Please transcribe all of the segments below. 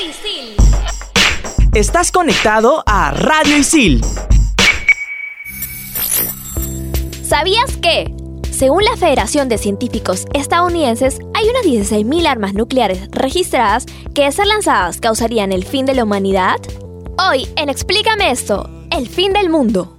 Isil. Estás conectado a Radio Isil. ¿Sabías que? Según la Federación de Científicos Estadounidenses, hay unas 16.000 armas nucleares registradas que de ser lanzadas causarían el fin de la humanidad. Hoy, en Explícame esto, el fin del mundo.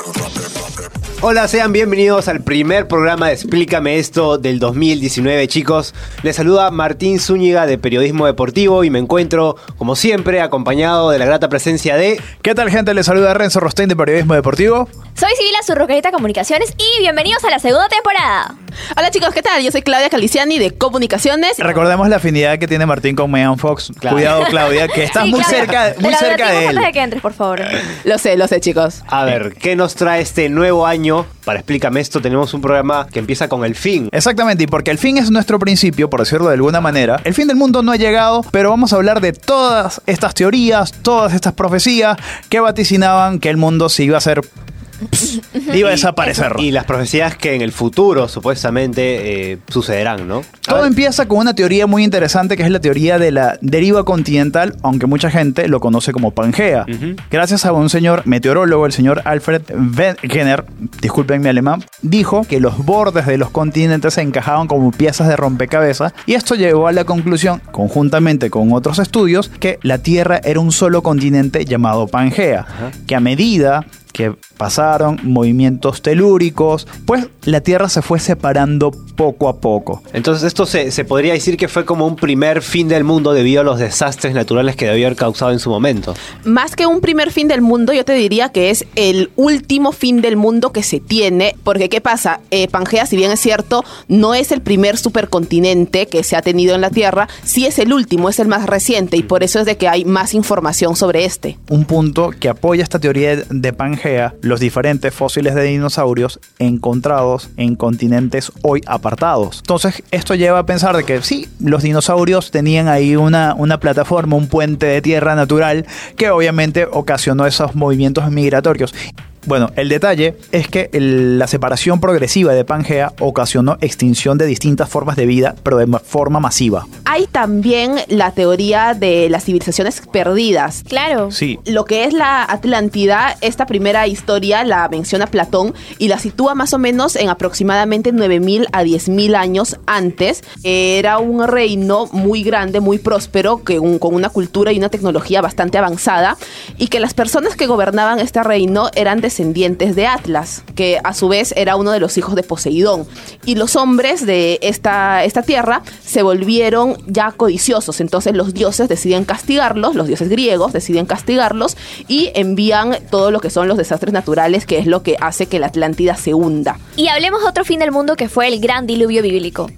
Hola, sean bienvenidos al primer programa de Explícame esto del 2019, chicos. Les saluda Martín Zúñiga de Periodismo Deportivo y me encuentro, como siempre, acompañado de la grata presencia de... ¿Qué tal, gente? Les saluda Renzo Rostein de Periodismo Deportivo. Soy Sibila Surrocarita Comunicaciones y bienvenidos a la segunda temporada. Hola chicos, ¿qué tal? Yo soy Claudia Caliciani de Comunicaciones. Recordemos la afinidad que tiene Martín con Megan Fox. Claro. Cuidado, Claudia, que estás Sí, muy Claudia, cerca, muy cerca de él. antes de que entres, por favor. Lo sé, lo sé chicos. A ver, ¿qué nos trae este nuevo año? Para Explícame esto, tenemos un programa que empieza con el fin. Exactamente, y porque el fin es nuestro principio, por decirlo de alguna manera, el fin del mundo no ha llegado, pero vamos a hablar de todas estas teorías, todas estas profecías que vaticinaban que el mundo se iba a hacer... iba a desaparecer. Y las profecías que en el futuro supuestamente eh, sucederán, ¿no? Todo empieza con una teoría muy interesante que es la teoría de la deriva continental, aunque mucha gente lo conoce como Pangea. Gracias a un señor meteorólogo, el señor Alfred Wegener, disculpen mi alemán, dijo que los bordes de los continentes se encajaban como piezas de rompecabezas y esto llevó a la conclusión, conjuntamente con otros estudios, que la Tierra era un solo continente llamado Pangea, que a medida que pasaron movimientos telúricos, pues la Tierra se fue separando poco a poco. Entonces esto se, se podría decir que fue como un primer fin del mundo debido a los desastres naturales que debió haber causado en su momento. Más que un primer fin del mundo, yo te diría que es el último fin del mundo que se tiene. Porque, ¿qué pasa? Eh, Pangea, si bien es cierto, no es el primer supercontinente que se ha tenido en la Tierra, sí es el último, es el más reciente. Y por eso es de que hay más información sobre este. un punto que apoya esta teoría de Pangea, los diferentes fósiles de dinosaurios encontrados en continentes hoy apartados. Entonces, esto lleva a pensar de que sí, los dinosaurios tenían ahí una, una plataforma, un puente de tierra natural que obviamente ocasionó esos movimientos migratorios. Bueno, el detalle es que el- la separación progresiva de Pangea ocasionó extinción de distintas formas de vida, pero de ma- forma masiva. Hay también la teoría de las civilizaciones perdidas. Claro. Sí, Lo que es la Atlántida, esta primera historia la menciona Platón y la sitúa más o menos en aproximadamente 9000 a 10000 años antes. Era un reino muy grande, muy próspero, que un- con una cultura y una tecnología bastante avanzada y que las personas que gobernaban este reino eran descendientes de Atlas, que a su vez era uno de los hijos de Poseidón. Y los hombres de esta, esta tierra se volvieron ya codiciosos, entonces los dioses deciden castigarlos, los dioses griegos deciden castigarlos y envían todo lo que son los desastres naturales, que es lo que hace que la Atlántida se hunda. Y hablemos de otro fin del mundo que fue el gran diluvio bíblico.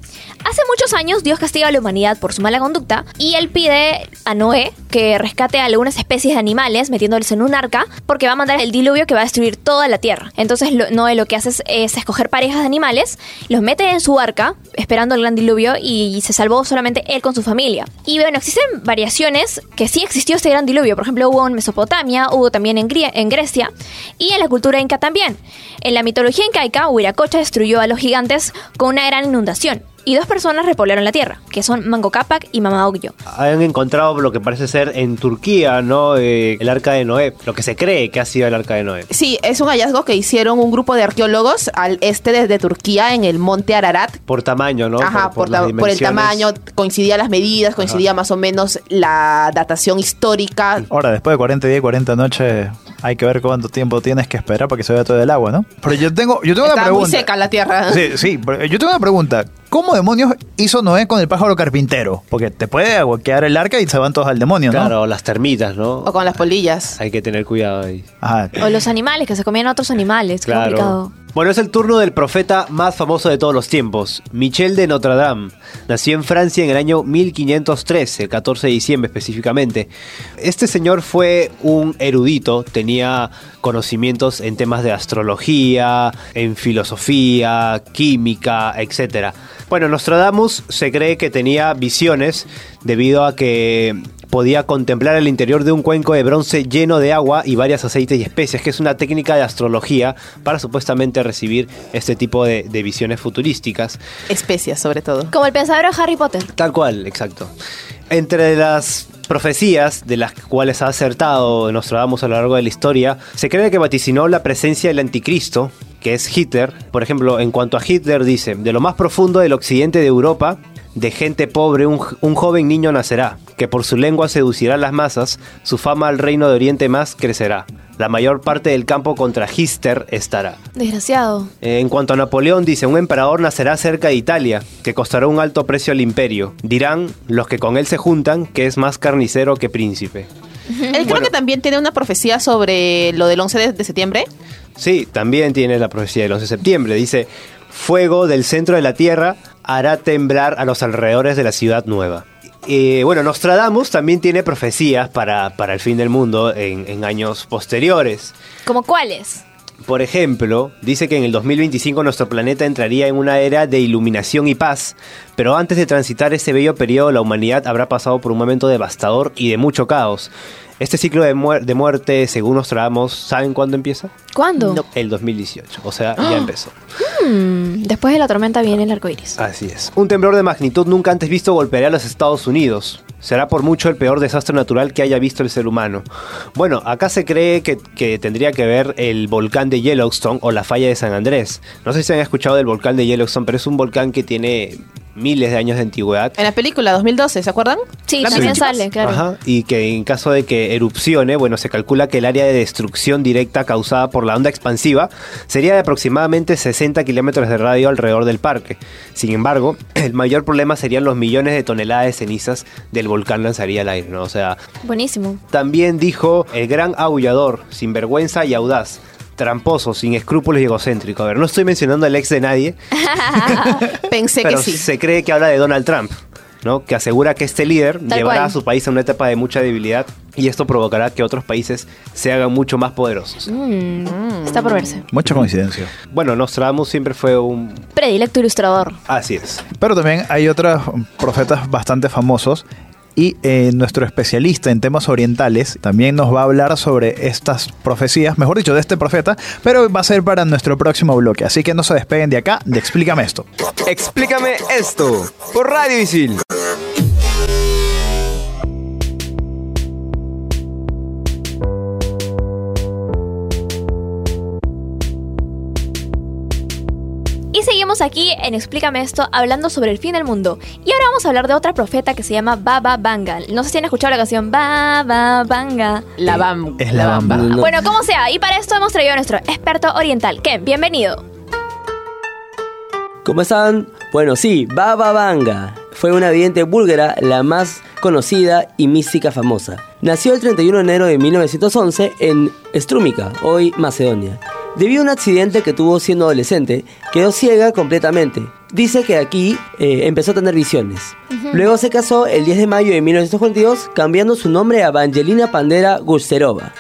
Hace muchos años Dios castiga a la humanidad por su mala conducta y él pide a Noé que rescate a algunas especies de animales metiéndoles en un arca porque va a mandar el diluvio que va a destruir toda la tierra. Entonces lo- Noé lo que hace es, es escoger parejas de animales, los mete en su arca esperando el gran diluvio y se salvó solamente él con su familia. Y bueno, existen variaciones que sí existió este gran diluvio. Por ejemplo, hubo en Mesopotamia, hubo también en, en Grecia y en la cultura inca también. En la mitología incaica, Huiracocha destruyó a los gigantes con una gran inundación. Y dos personas repoblaron la tierra, que son Mango Cápac y Mama Ocllo. Han encontrado lo que parece ser en Turquía, ¿no? Eh, el arca de Noé, lo que se cree que ha sido el arca de Noé. Sí, es un hallazgo que hicieron un grupo de arqueólogos al este de, de Turquía, en el monte Ararat, Por tamaño, ¿no? Ajá, por, las la- por el tamaño, coincidía las medidas, coincidía más o menos la datación histórica. Ahora, después de 40 días y 40 noches, hay que ver cuánto tiempo tienes que esperar para que se vaya todo el agua, ¿no? Pero yo tengo, yo tengo una Estaba muy pregunta. seca la tierra. Sí, sí, pero yo tengo una pregunta. ¿Cómo demonios hizo Noé con el pájaro carpintero? Porque te puede aguaquear el arca y se van todos al demonio, ¿no? Claro, las termitas, ¿no? O con las polillas. Hay que tener cuidado ahí. Ajá. O los animales, que se comían a otros animales. Qué Claro. complicado. Bueno, es el turno del profeta más famoso de todos los tiempos, Michel de Notre Dame. Nació en Francia en el año 1513, 14 de diciembre específicamente. Este señor fue un erudito, tenía conocimientos en temas de astrología, en filosofía, química, etc. Bueno, Nostradamus se cree que tenía visiones debido a que podía contemplar el interior de un cuenco de bronce lleno de agua y varias aceites y especias, que es una técnica de astrología para supuestamente recibir este tipo de, de visiones futurísticas. Especias, sobre todo. Como el pensador de Harry Potter. Tal cual, exacto. Entre las profecías de las cuales ha acertado Nostradamus a lo largo de la historia, se cree que vaticinó la presencia del anticristo, que es Hitler. Por ejemplo, en cuanto a Hitler dice, de lo más profundo del occidente de Europa, de gente pobre un, un joven niño nacerá, que por su lengua seducirá a las masas, su fama al reino de Oriente más crecerá. La mayor parte del campo contra Hister estará. Desgraciado. En cuanto a Napoleón, dice, un emperador nacerá cerca de Italia, que costará un alto precio al imperio. Dirán los que con él se juntan que es más carnicero que príncipe. Él creo Bueno. que también tiene una profecía sobre lo del 11 de, de septiembre. Sí, también tiene la profecía del 11 de septiembre. Dice, fuego del centro de la tierra hará temblar a los alrededores de la ciudad nueva. Eh, bueno, Nostradamus también tiene profecías para, para el fin del mundo en, en años posteriores. ¿Como cuáles? Por ejemplo, dice que en el 2025 nuestro planeta entraría en una era de iluminación y paz, pero antes de transitar ese bello periodo la humanidad habrá pasado por un momento devastador y de mucho caos. Este ciclo de, muer- de muerte, según Nostradamus, ¿saben cuándo empieza? ¿Cuándo? No. El 2018, o sea, ya empezó. Mm, después de la tormenta viene el arco iris. Así es. Un temblor de magnitud nunca antes visto golpeará a los Estados Unidos. Será por mucho el peor desastre natural que haya visto el ser humano. Bueno, acá se cree que, que tendría que ver el volcán de Yellowstone o la falla de San Andrés. No sé si han escuchado del volcán de Yellowstone, pero es un volcán que tiene miles de años de antigüedad. En la película 2012, ¿se acuerdan? Sí, La también sale, claro. Ajá, y que en caso de que erupcione, bueno, se calcula que el área de destrucción directa causada por la onda expansiva sería de aproximadamente 60 kilómetros de radio alrededor del parque. Sin embargo, el mayor problema serían los millones de toneladas de cenizas del volcán lanzaría al aire, ¿no? O sea, Buenísimo. también dijo el gran aullador, sin vergüenza y audaz. Tramposo, sin escrúpulos y egocéntrico. A ver, no estoy mencionando al ex de nadie, Pensé pero que sí. se cree que habla de Donald Trump, ¿no? Que asegura que este líder Tal llevará cual. a su país a una etapa de mucha debilidad y esto provocará que otros países se hagan mucho más poderosos. Mm, Está por verse. Mucha coincidencia. Bueno, Nostradamus siempre fue un... Predilecto ilustrador. Así es. Pero también hay otros profetas bastante famosos. Y eh, nuestro especialista en temas orientales también nos va a hablar sobre estas profecías, mejor dicho, de este profeta, pero va a ser para nuestro próximo bloque. Así que no se despeguen de acá, de Explícame esto. Explícame esto por Radio Isil. Seguimos aquí en Explícame esto hablando sobre el fin del mundo. Y ahora vamos a hablar de otra profeta que se llama Baba Vanga. No sé si han escuchado la canción Baba Vanga. La bam. Es la bamba. No. Bueno, como sea, y para esto hemos traído a nuestro experto oriental. Ken, bienvenido. ¿Cómo están? Bueno, sí, Baba Vanga fue una vidente búlgara, la más conocida y mística famosa. Nació el 31 de enero de 1911 en Strúmica, hoy Macedonia. Debido a un accidente que tuvo siendo adolescente, quedó ciega completamente. Dice que aquí eh, empezó a tener visiones. Luego se casó el 10 de mayo de 1942, cambiando su nombre a Evangelina Pandera Gusterova.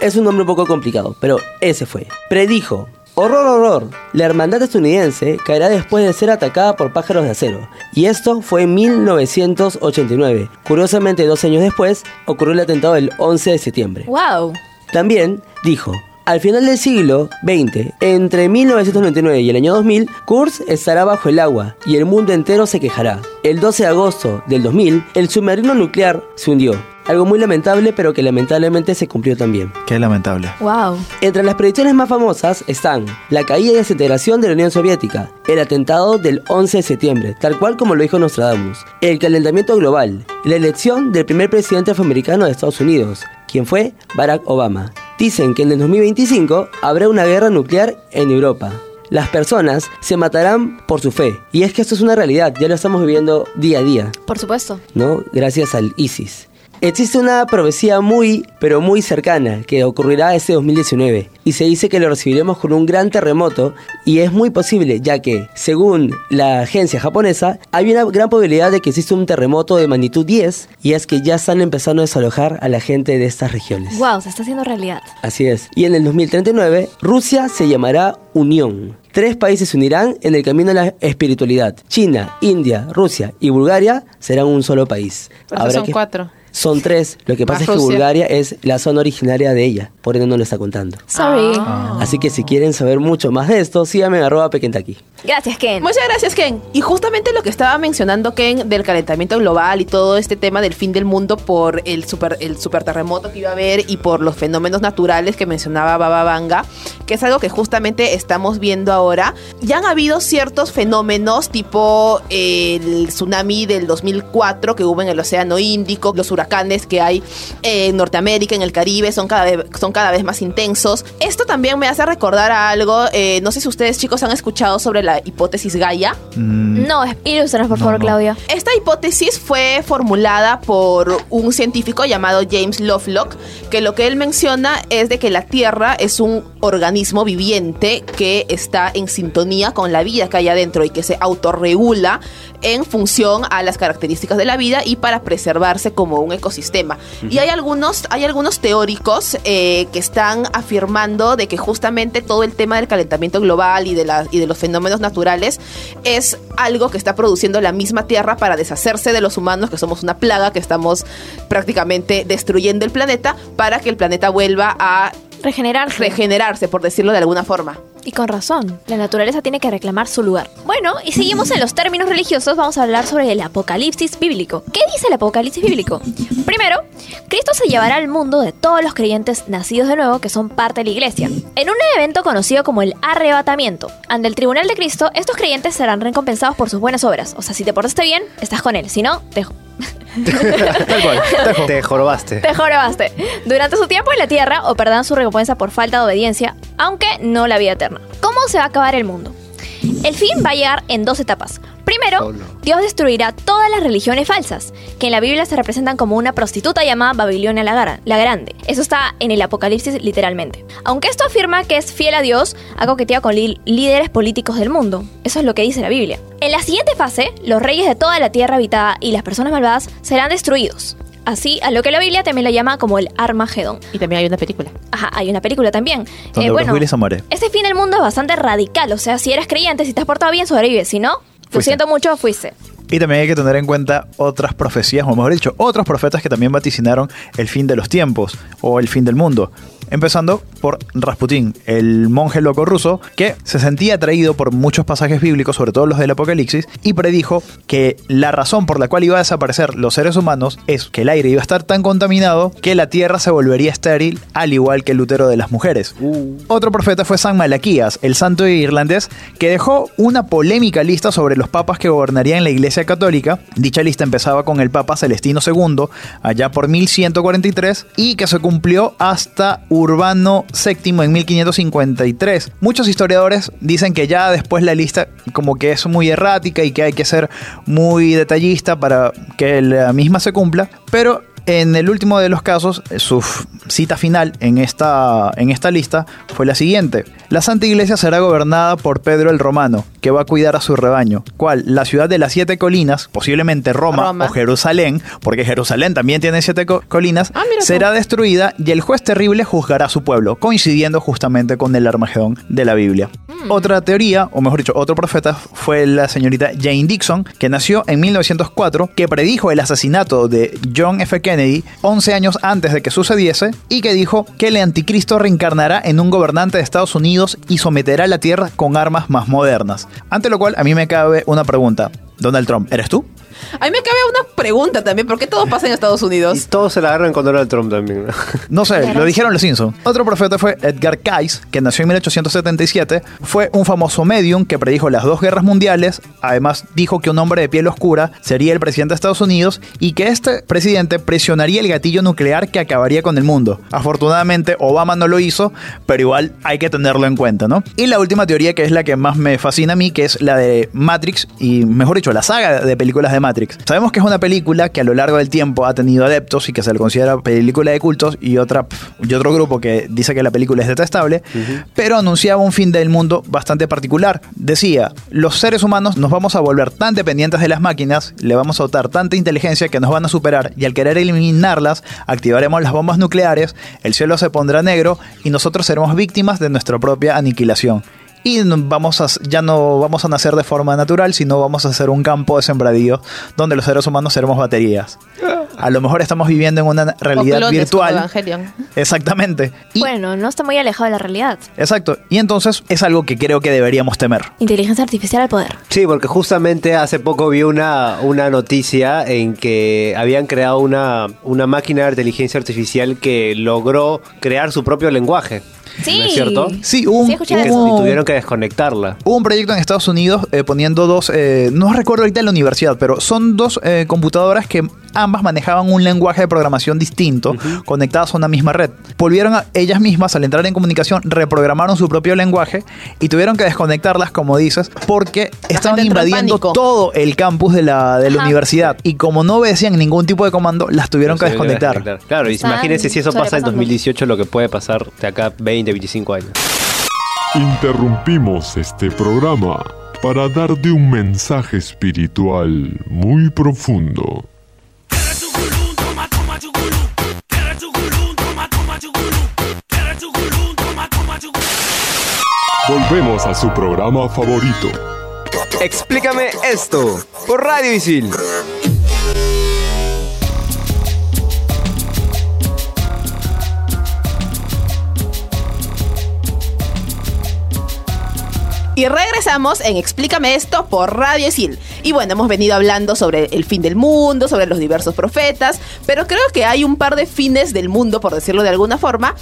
Es un nombre un poco complicado, pero ese fue. Predijo. Horror, horror. La hermandad estadounidense caerá después de ser atacada por pájaros de acero. Y esto fue en 1989. Curiosamente, dos años después, ocurrió el atentado del 11 de septiembre. Wow. También dijo, al final del siglo XX, entre 1999 y el año 2000, Kursk estará bajo el agua y el mundo entero se quejará. El 12 de agosto del 2000, el submarino nuclear se hundió. Algo muy lamentable, pero que lamentablemente se cumplió también. Qué lamentable. Wow. Entre las predicciones más famosas están la caída y desintegración de la Unión Soviética, el atentado del 11 de septiembre, tal cual como lo dijo Nostradamus, el calentamiento global, la elección del primer presidente afroamericano de Estados Unidos, quien fue Barack Obama. Dicen que en el 2025 habrá una guerra nuclear en Europa. Las personas se matarán por su fe. Y es que esto es una realidad, ya lo estamos viviendo día a día, Por supuesto. ¿no? Gracias al ISIS. Existe una profecía muy, pero muy cercana que ocurrirá este 2019 y se dice que lo recibiremos con un gran terremoto y es muy posible ya que, según la agencia japonesa, hay una gran probabilidad de que exista un terremoto de magnitud 10 y es que ya están empezando a desalojar a la gente de estas regiones. Wow, se está haciendo realidad. Así es. Y en el 2039, Rusia se llamará Unión. Tres países se unirán en el camino a la espiritualidad. China, India, Rusia y Bulgaria serán un solo país. Pero son cuatro. Son tres. Lo que pasa es que. Bulgaria es la zona originaria de ella. Por eso no lo está contando. Sorry. Así que si quieren saber mucho más de esto, síganme en arroba pequentaqui. Gracias, Ken. Muchas gracias, Ken. Y justamente lo que estaba mencionando Ken del calentamiento global y todo este tema del fin del mundo por el super, el super terremoto que iba a haber y por los fenómenos naturales que mencionaba Baba Vanga, que es algo que justamente estamos viendo ahora. Ya han habido ciertos fenómenos tipo el tsunami del 2004 que hubo en el Océano Índico, los huracanes que hay en Norteamérica, en el Caribe, son cada vez, son cada vez más intensos. Esto también me hace recordar a algo, eh, no sé si ustedes chicos han escuchado sobre la hipótesis Gaia. Mm, No, ilústranos, por No, favor, no. Claudia. Esta hipótesis fue formulada por un científico llamado James Lovelock, que lo que él menciona es de que la Tierra es un organismo viviente que está en sintonía con la vida que hay adentro y que se autorregula en función a las características de la vida y para preservarse como un ecosistema. Y hay algunos, hay algunos teóricos eh, que están afirmando de que justamente todo el tema del calentamiento global y de, la- y de los fenómenos naturales es algo que está produciendo la misma Tierra para deshacerse de los humanos, que somos una plaga, que estamos prácticamente destruyendo el planeta, para que el planeta vuelva a Regenerarse. regenerarse, por decirlo de alguna forma. Y con razón, la naturaleza tiene que reclamar su lugar. Bueno, y seguimos en los términos religiosos, vamos a hablar sobre el apocalipsis bíblico. ¿Qué dice el apocalipsis bíblico? Primero, Cristo se llevará al mundo de todos los creyentes nacidos de nuevo que son parte de la iglesia, en un evento conocido como el arrebatamiento. Ante el tribunal de Cristo, estos creyentes serán recompensados por sus buenas obras. O sea, si te portaste bien, estás con él, si no, te, Tal cual. Tejo. Te jorobaste. te jorobaste. Durante su tiempo en la tierra o perderán su recompensa por falta de obediencia, aunque no la vida eterna. ¿Cómo se va a acabar el mundo? El fin va a llegar en dos etapas. Primero, Solo. Dios destruirá todas las religiones falsas, que en la Biblia se representan como una prostituta llamada Babilonia la, Grande. Eso está en el Apocalipsis literalmente. Aunque esto afirma que es fiel a Dios, ha coqueteado con líderes políticos del mundo. Eso es lo que dice la Biblia. En la siguiente fase, los reyes de toda la tierra habitada y las personas malvadas serán destruidos. Así, a lo que la Biblia también lo llama como el Armagedón. Y también hay una película. Ajá, hay una película también. Donde Bruce Willis se muere. Este fin del mundo es bastante radical. O sea, si eres creyente, si te has portado bien, sobrevives. Si no, lo siento mucho, fuiste. Y también hay que tener en cuenta otras profecías, o mejor dicho, otros profetas que también vaticinaron el fin de los tiempos o el fin del mundo. Empezando por Rasputín, el monje loco ruso que se sentía atraído por muchos pasajes bíblicos, sobre todo los del Apocalipsis, y predijo que la razón por la cual iba a desaparecer los seres humanos es que el aire iba a estar tan contaminado que la tierra se volvería estéril, al igual que el útero de las mujeres. Otro profeta fue San Malaquías, el santo irlandés, que dejó una polémica lista sobre los papas que gobernarían la Iglesia Católica. Dicha lista empezaba con el Papa Celestino II, allá por 1143, y que se cumplió hasta Urbano VII en 1553. Muchos historiadores dicen que ya después la lista como que es muy errática y que hay que ser muy detallista para que la misma se cumpla, pero en el último de los casos, eh, su cita final en esta, en esta lista fue la siguiente. La Santa Iglesia será gobernada por Pedro el Romano, que va a cuidar a su rebaño, cual la ciudad de las siete colinas, posiblemente Roma, Roma. o Jerusalén, porque Jerusalén también tiene siete co- colinas, Ah, tú. será destruida y el juez terrible juzgará a su pueblo, coincidiendo justamente con el Armagedón de la Biblia. Otra teoría, o mejor dicho, otro profeta fue la señorita Jane Dixon, que nació en 1904, que predijo el asesinato de John F. Kennedy 11 años antes de que sucediese y que dijo que el anticristo reencarnará en un gobernante de Estados Unidos y someterá la tierra con armas más modernas. Ante lo cual a mí me cabe una pregunta. Donald Trump, ¿eres tú? A mí me cabe una pregunta también, ¿por qué todo pasa en Estados Y Unidos? todos se la agarran con Donald Trump también. ¿no? No sé, lo dijeron los Simpsons. Otro profeta fue Edgar Cayce, que nació en 1877. Fue un famoso medium que predijo las dos guerras mundiales. Además, dijo que un hombre de piel oscura sería el presidente de Estados Unidos y que este presidente presionaría el gatillo nuclear que acabaría con el mundo. Afortunadamente, Obama no lo hizo, pero igual hay que tenerlo en cuenta, ¿no? Y la última teoría, que es la que más me fascina a mí, que es la de Matrix, y mejor dicho, la saga de películas de Matrix Matrix. Sabemos que es una película que a lo largo del tiempo ha tenido adeptos y que se le considera película de cultos y, otra, y otro grupo que dice que la película es detestable, pero anunciaba un fin del mundo bastante particular. Decía, los seres humanos nos vamos a volver tan dependientes de las máquinas, le vamos a dotar tanta inteligencia que nos van a superar y al querer eliminarlas, activaremos las bombas nucleares, el cielo se pondrá negro y nosotros seremos víctimas de nuestra propia aniquilación y vamos a, ya no vamos a nacer de forma natural, sino vamos a hacer un campo de sembradío donde los seres humanos seremos baterías. A lo mejor estamos viviendo en una realidad O virtual. Evangelion. Exactamente. Y- Bueno, no está muy alejado de la realidad. Exacto. Y entonces es algo que creo que deberíamos temer. Inteligencia artificial al poder. Sí, porque justamente hace poco vi una, una noticia en que habían creado una, una máquina de inteligencia artificial que logró crear su propio lenguaje. Sí. ¿No es cierto? Sí, hubo un, Sí, escuché Y, que- eso. y tuvieron que desconectarla. Hubo un proyecto en Estados Unidos eh, poniendo dos, eh, no recuerdo ahorita en la universidad, pero son dos eh, computadoras que ambas manejaban un lenguaje de programación distinto, conectadas a una misma red. Volvieron a ellas mismas, al entrar en comunicación, reprogramaron su propio lenguaje y tuvieron que desconectarlas, como dices, porque estaban entró en invadiendo todo el campus de la, de la Ajá. universidad. Y como no obedecían ningún tipo de comando, las tuvieron que desconectar. Claro, y imagínense si eso pasa en sobrepasando. 2018, lo que puede pasar de acá 20, 25 años. Interrumpimos este programa para darte un mensaje espiritual muy profundo. Volvemos a su programa favorito. Explícame esto por Radio Isil. Y regresamos en Explícame esto por Radio Isil. Y bueno, hemos venido hablando sobre el fin del mundo, sobre los diversos profetas, pero creo que hay un par de fines del mundo, por decirlo de alguna forma,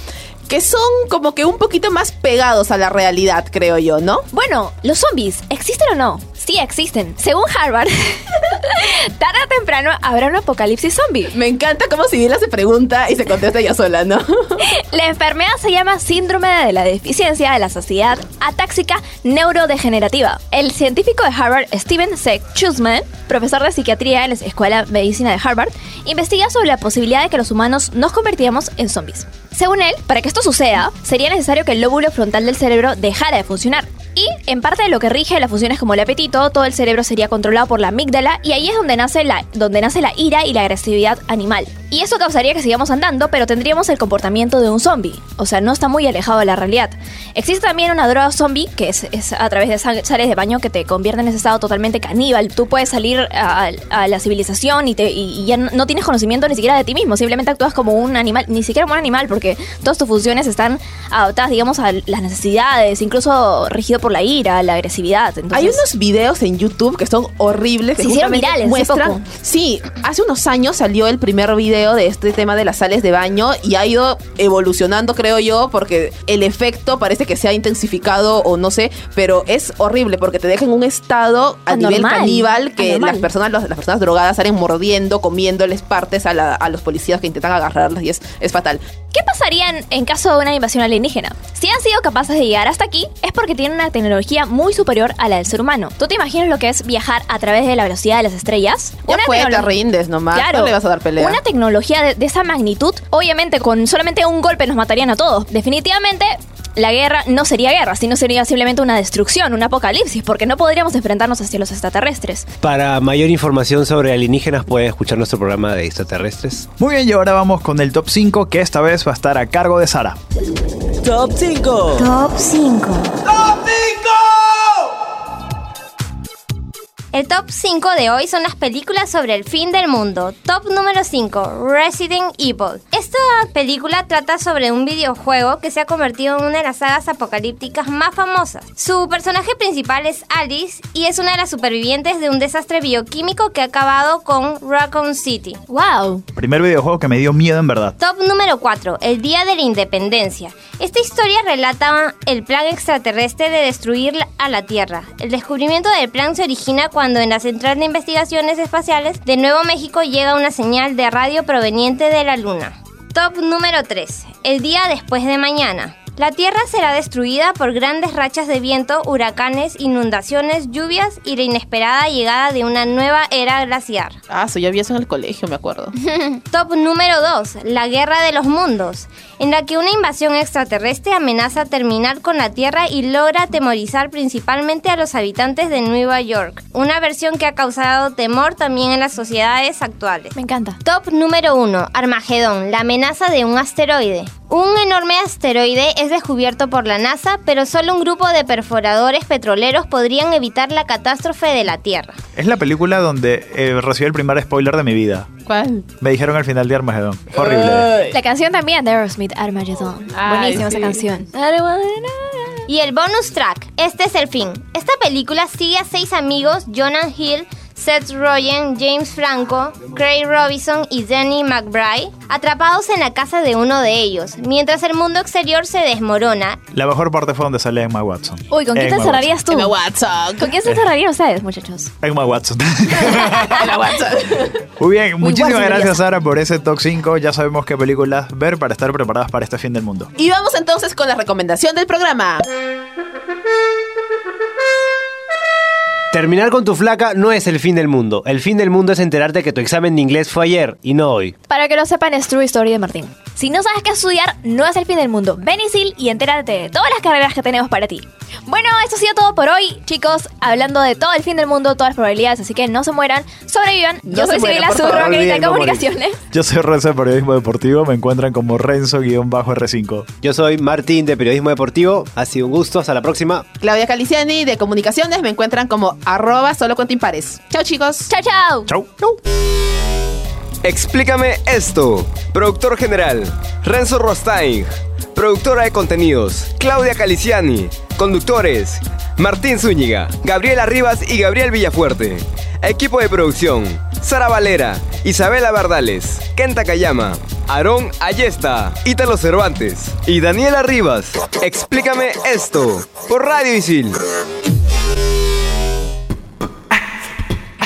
que son como que un poquito más pegados a la realidad, creo yo, ¿no? Bueno, ¿los zombies existen o no? Sí existen. Según Harvard, tarde o temprano habrá un apocalipsis zombie. Me encanta cómo Sibila se pregunta y se contesta ella sola, ¿no? La enfermedad se llama síndrome de la deficiencia de la saciedad atáxica neurodegenerativa. El científico de Harvard, Steven C. Chusman, profesor de psiquiatría en la Escuela de Medicina de Harvard, investiga sobre la posibilidad de que los humanos nos convirtiéramos en zombies. Según él, para que esto suceda, sería necesario que el lóbulo frontal del cerebro dejara de funcionar. Y, en parte de lo que rige las funciones como el apetito, todo el cerebro sería controlado por la amígdala y ahí es donde nace la, donde nace la ira y la agresividad animal. Y eso causaría que sigamos andando, pero tendríamos el comportamiento de un zombie. O sea, no está muy alejado de la realidad. Existe también una droga zombie, que es, es a través de sales de baño que te convierte en ese estado totalmente caníbal. Tú puedes salir a, a la civilización y, te, y, ya no, tienes conocimiento ni siquiera de ti mismo. Simplemente actúas como un animal, ni siquiera como un animal, porque todas tus funciones están adaptadas, digamos, a las necesidades, incluso regido por la ira, la agresividad. Entonces, Hay unos videos en YouTube que son horribles. que Se hicieron virales hace muestran. poco. Sí, hace unos años salió el primer video de este tema de las sales de baño y ha ido evolucionando, creo yo, porque el efecto parece que se ha intensificado o no sé, pero es horrible porque te deja en un estado a nivel caníbal que anormal. las personas, los- las personas drogadas salen mordiendo, comiéndoles partes a, la- a los policías que intentan agarrarlas y es, es fatal. ¿Qué pasaría en, en caso de una invasión alienígena? Si han sido capaces de llegar hasta aquí, es porque tienen una tecnología muy superior a la del ser humano. ¿Tú te imaginas lo que es viajar a través de la velocidad de las estrellas? Ya fue, te rindes nomás, no le vas a dar pelea. Una tecnología de, de esa magnitud, obviamente con solamente un golpe nos matarían a todos. Definitivamente, la guerra no sería guerra, sino sería simplemente una destrucción, un apocalipsis, porque no podríamos enfrentarnos hacia los extraterrestres. Para mayor información sobre alienígenas pueden escuchar nuestro programa de extraterrestres. Muy bien, y ahora vamos con el top 5, que esta vez va a estar a cargo de Sara. Top 5. Top 5. El top 5 de hoy son las películas sobre el fin del mundo. Top número 5, Resident Evil. Esta película trata sobre un videojuego que se ha convertido en una de las sagas apocalípticas más famosas. Su personaje principal es Alice y es una de las supervivientes de un desastre bioquímico que ha acabado con Raccoon City. ¡Wow! Primer videojuego que me dio miedo en verdad. Top número 4, el Día de la Independencia. Esta historia relata el plan extraterrestre de destruir a la Tierra. El descubrimiento del plan se origina cuando en la Central de Investigaciones Espaciales de Nuevo México llega una señal de radio proveniente de la Luna. Top número 3. El día después de mañana. La Tierra será destruida por grandes rachas de viento, huracanes, inundaciones, lluvias y la inesperada llegada de una nueva era glaciar. Ah, eso ya vi eso en el colegio, me acuerdo. Top número 2. La Guerra de los Mundos, en la que una invasión extraterrestre amenaza terminar con la Tierra y logra atemorizar principalmente a los habitantes de Nueva York. Una versión que ha causado temor también en las sociedades actuales. Me encanta. Top número 1. Armagedón, la amenaza de un asteroide. Un enorme asteroide es descubierto por la NASA, pero solo un grupo de perforadores petroleros podrían evitar la catástrofe de la Tierra. Es la película donde eh, recibí el primer spoiler de mi vida. ¿Cuál? Me dijeron al final de Armagedón. Fue horrible. La canción también de Aerosmith, Armageddon. Ay, Buenísima sí. esa canción. Y el bonus track, este es el fin. Esta película sigue a seis amigos, Jonah Hill, Seth Rogen, James Franco, Craig Robinson y Danny McBride, atrapados en la casa de uno de ellos, mientras el mundo exterior se desmorona. La mejor parte fue donde sale Emma Watson. Uy, ¿con quién te Emma encerrarías tú? Emma Watson. ¿Con quién se encerrarían ustedes, muchachos? Emma Watson. Emma Watson. Muy bien, muchísimas Watson, gracias. Sara por ese top 5. Ya sabemos qué películas ver para estar preparadas para este fin del mundo. Y vamos entonces con la recomendación del programa. Terminar con tu flaca no es el fin del mundo. El fin del mundo es enterarte que tu examen de inglés fue ayer y no hoy. Para que lo sepan, es True Story de Martín. Si no sabes qué estudiar, no es el fin del mundo. Ven y sil y entérate de todas las carreras que tenemos para ti. Bueno, esto ha sido todo por hoy, chicos. Hablando de todo el fin del mundo, todas las probabilidades, así que no se mueran, sobrevivan. No Yo soy Sibila Zurro, morir. Comunicaciones. Yo soy Renzo de Periodismo Deportivo. Me encuentran como Renzo-R5. Yo soy Martín de Periodismo Deportivo. Ha sido un gusto. Hasta la próxima. Claudia Caliciani de Comunicaciones me encuentran como arroba solo con impares. Chao chicos. Chao, chao. Chau. Explícame esto. Productor general, Renzo Rostain. Productora de contenidos, Claudia Caliciani. Conductores, Martín Zúñiga, Gabriela Rivas y Gabriel Villafuerte. Equipo de producción, Sara Valera, Isabela Bardales, Kenta Kayama, Aarón Ayesta, Ítalo Cervantes y Daniela Rivas. Explícame esto por Radio Isil.